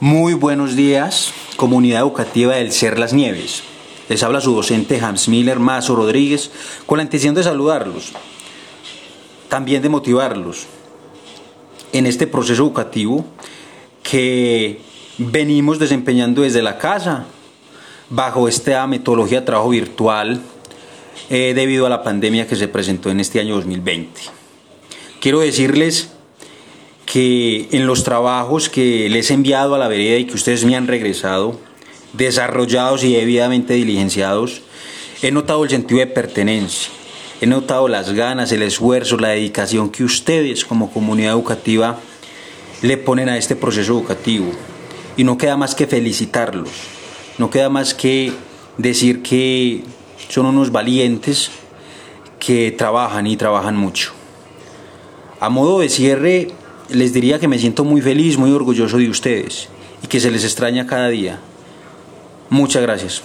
Muy buenos días, comunidad educativa del Ser Las Nieves. Les habla su docente Hans Miller Mazo Rodríguez con la intención de saludarlos, también de motivarlos en este proceso educativo que venimos desempeñando desde la casa bajo esta metodología de trabajo virtual eh, debido a la pandemia que se presentó en este año 2020. Quiero decirles que en los trabajos que les he enviado a la vereda y que ustedes me han regresado, desarrollados y debidamente diligenciados, he notado el sentido de pertenencia, he notado las ganas, el esfuerzo, la dedicación que ustedes como comunidad educativa le ponen a este proceso educativo. Y no queda más que felicitarlos, no queda más que decir que son unos valientes que trabajan y trabajan mucho. A modo de cierre, les diría que me siento muy feliz, muy orgulloso de ustedes y que se les extraña cada día. Muchas gracias.